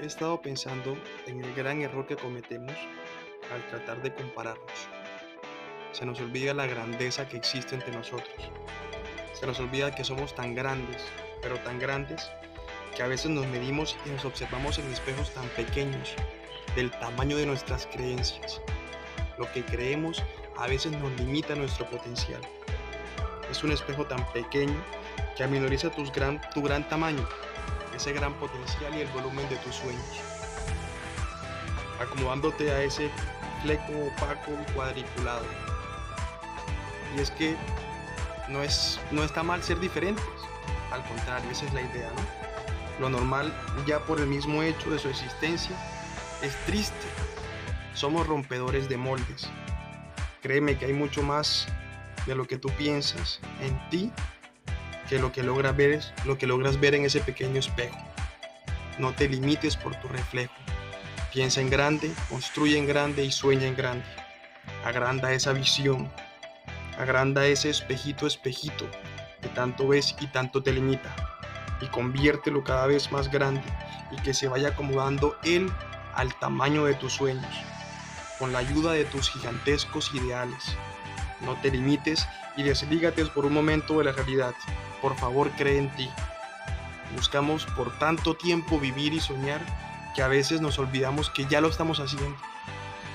He estado pensando en el gran error que cometemos al tratar de compararnos. Se nos olvida la grandeza que existe entre nosotros. Se nos olvida que somos tan grandes, pero tan grandes, que a veces nos medimos y nos observamos en espejos tan pequeños, del tamaño de nuestras creencias. Lo que creemos a veces nos limita nuestro potencial. Es un espejo tan pequeño que aminoriza tu gran, tu gran tamaño, ese gran potencial y el volumen de tus sueños, acomodándote a ese fleco opaco y cuadriculado. Y es que no, es, no está mal ser diferentes, al contrario, esa es la idea, ¿no? Lo normal, ya por el mismo hecho de su existencia, es triste. Somos rompedores de moldes. Créeme que hay mucho más de lo que tú piensas en ti que lo que logras ver es lo que logras ver en ese pequeño espejo. No te limites por tu reflejo. Piensa en grande, construye en grande y sueña en grande. Agranda esa visión. Agranda ese espejito, espejito que tanto ves y tanto te limita. Y conviértelo cada vez más grande y que se vaya acomodando él al tamaño de tus sueños, con la ayuda de tus gigantescos ideales. No te limites y deslígate por un momento de la realidad. Por favor, cree en ti. Buscamos por tanto tiempo vivir y soñar que a veces nos olvidamos que ya lo estamos haciendo.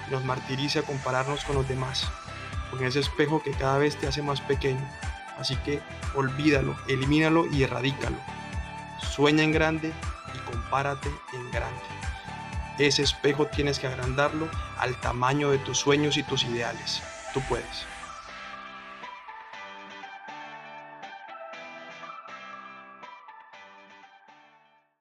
Nos martiriza compararnos con los demás, con ese espejo que cada vez te hace más pequeño. Así que olvídalo, elimínalo y erradícalo. Sueña en grande y compárate en grande. Ese espejo tienes que agrandarlo al tamaño de tus sueños y tus ideales. Tú puedes.